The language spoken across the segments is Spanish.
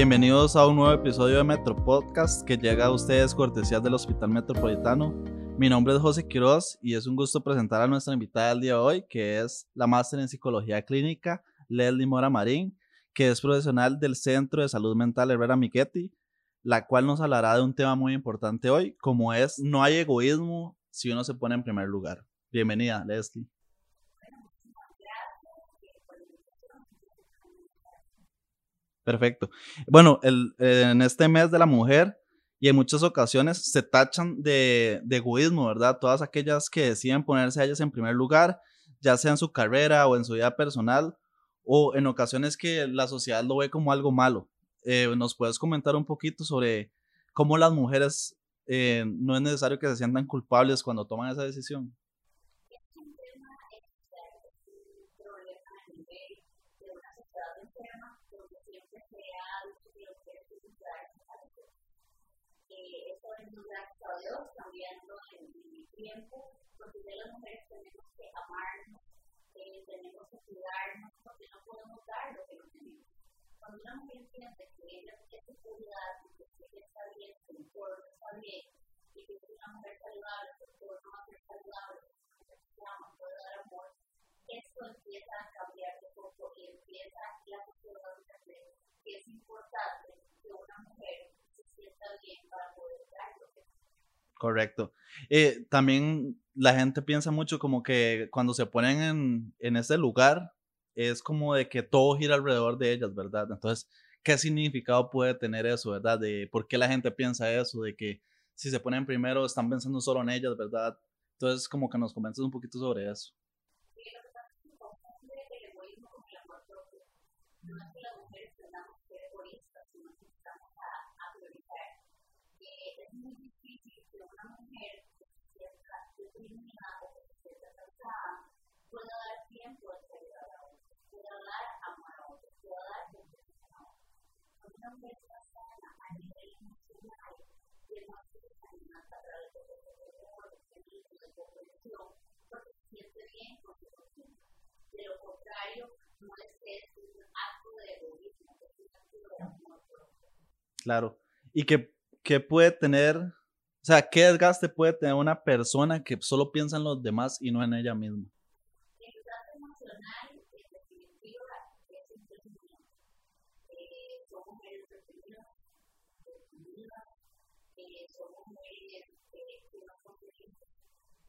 Bienvenidos a un nuevo episodio de Metro Podcast que llega a ustedes cortesía del Hospital Metropolitano. Mi nombre es José Quiroz y es un gusto presentar a nuestra invitada del día de hoy, que es la máster en Psicología Clínica, Leslie Mora Marín, que es profesional del Centro de Salud Mental Herrera Miquetti, la cual nos hablará de un tema muy importante hoy, como es no hay egoísmo si uno se pone en primer lugar. Bienvenida, Leslie. Perfecto. Bueno, el, en este mes de la mujer y en muchas ocasiones se tachan de, de, egoísmo, ¿verdad? Todas aquellas que deciden ponerse a ellas en primer lugar, ya sea en su carrera o en su vida personal, o en ocasiones que la sociedad lo ve como algo malo. Eh, ¿Nos puedes comentar un poquito sobre cómo las mujeres eh, no es necesario que se sientan culpables cuando toman esa decisión? Cuando una mujer siente que ella tiene seguridad, que ella está bien, su cuerpo está bien, y que es una mujer saludable, su cuerpo va a ser saludable, se ama, puede dar amor, esto empieza a cambiar de poco y empieza la postura de que es importante que una mujer se sienta bien para poder dar lo que Correcto. Eh, también la gente piensa mucho como que cuando se ponen en, en ese lugar es como de que todo gira alrededor de ellas, ¿verdad? Entonces, ¿qué significado puede tener eso, verdad? Por qué la gente piensa eso, de que si se ponen primero están pensando solo en ellas, ¿verdad? Entonces, como que nos comentas un poquito sobre eso. una mujer que se sienta deprimida o que se sienta cansada pueda dar tiempo de ayudar a otros, pueda dar amor a otros, pueda dar comprensión a otros. Cuando una mujer está sana a nivel emocional y es más que sana a través de los dolor, de comprensión, porque se siente bien consigo misma. De lo contrario, no es que es un acto de egoísmo, es un acto de amor propio. Claro. ¿Y qué, qué puede tener o sea, ¿qué desgaste puede tener una persona que solo piensa en los demás y no en ella misma? Reprimidas, eh, somos mujeres eh, que no son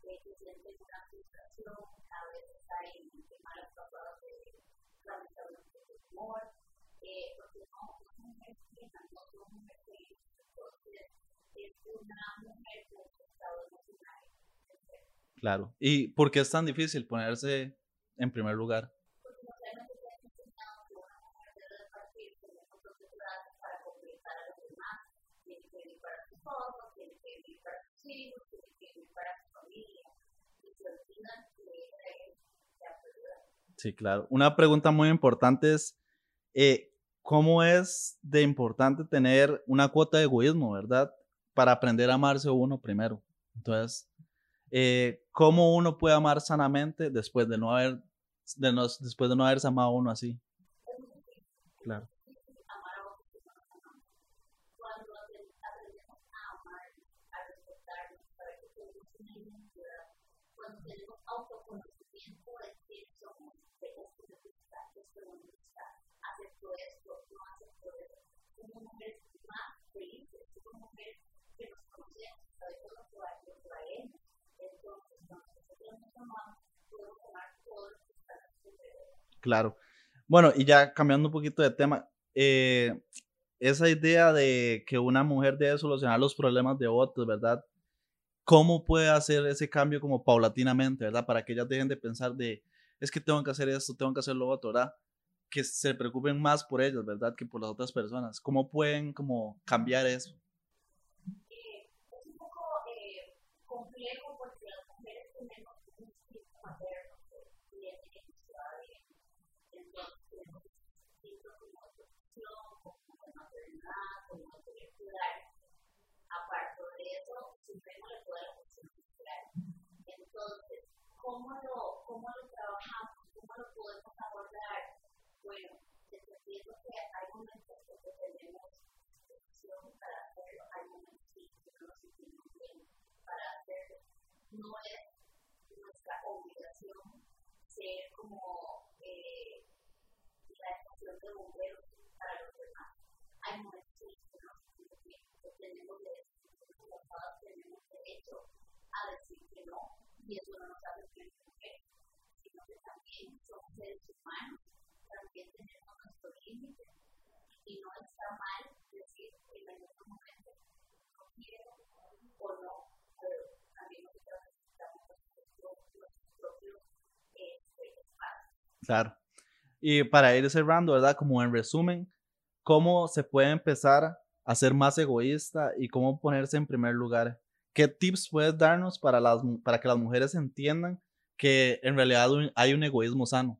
eh, que sienten una frustración, a veces hay malas pasadas de lamentablemente de amor, eh, porque no, no somos mujeres plenas, no somos mujeres felices. Entonces, Claro. ¿Y por qué es tan difícil ponerse en primer lugar? Sí, claro. Una pregunta muy importante es, eh, ¿cómo es de importante tener una cuota de egoísmo, verdad? para aprender a amarse uno primero. Entonces, eh, ¿cómo uno puede amar sanamente después de no haber, no, después de no haberse amado uno así? Claro. Cuando tenemos Claro. Bueno, y ya cambiando un poquito de tema, eh, esa idea de que una mujer debe solucionar los problemas de otros, ¿verdad? ¿Cómo puede hacer ese cambio como paulatinamente, ¿verdad? Para que ellas dejen de pensar de, es que tengo que hacer esto, tengo que hacer lo otro, ¿verdad? Que se preocupen más por ellas, ¿verdad? Que por las otras personas. ¿Cómo pueden como cambiar eso? Aparte de eso, supremo le puede la función social. Entonces, ¿cómo lo, ¿cómo lo trabajamos? ¿Cómo lo podemos abordar? Bueno, dependiendo porque hay momentos Claro. Y para ir cerrando, ¿verdad? Como en resumen, ¿cómo se puede empezar a ser más egoísta y cómo ponerse en primer lugar? ¿Qué tips puedes darnos para, las, para que las mujeres entiendan que en realidad hay un egoísmo sano?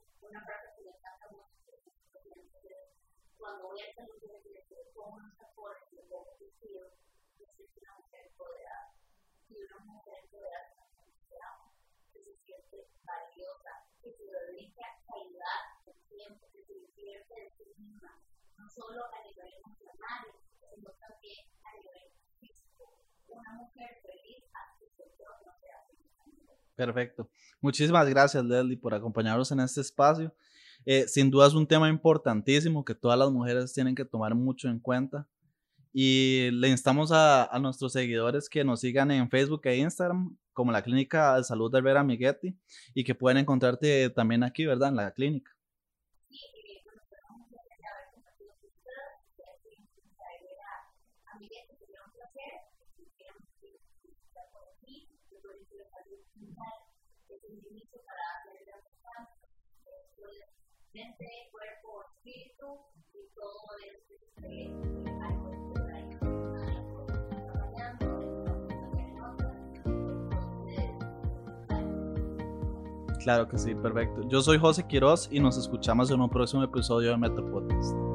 una parte que me encanta mucho cuando voy a de la iglesia, pongo unos tapones, me pongo vestido, yo una mujer empoderada. Y una mujer empoderada se que se siente valiosa, que se dedica ayudar el tiempo, que se invierte en sí misma, no solo a nivel emocional, sino también a nivel físico. Una mujer feliz hace que no se hace. Perfecto. Muchísimas gracias, Leslie, por acompañarnos en este espacio. Eh, sin duda es un tema importantísimo que todas las mujeres tienen que tomar mucho en cuenta. Y le instamos a, nuestros seguidores que nos sigan en Facebook e Instagram como la Clínica de Salud de Vera Miguetti y que pueden encontrarte también aquí, ¿verdad? En la clínica. Claro que sí, perfecto. Yo soy José Quiroz y nos escuchamos en un próximo episodio de Metro Podcast.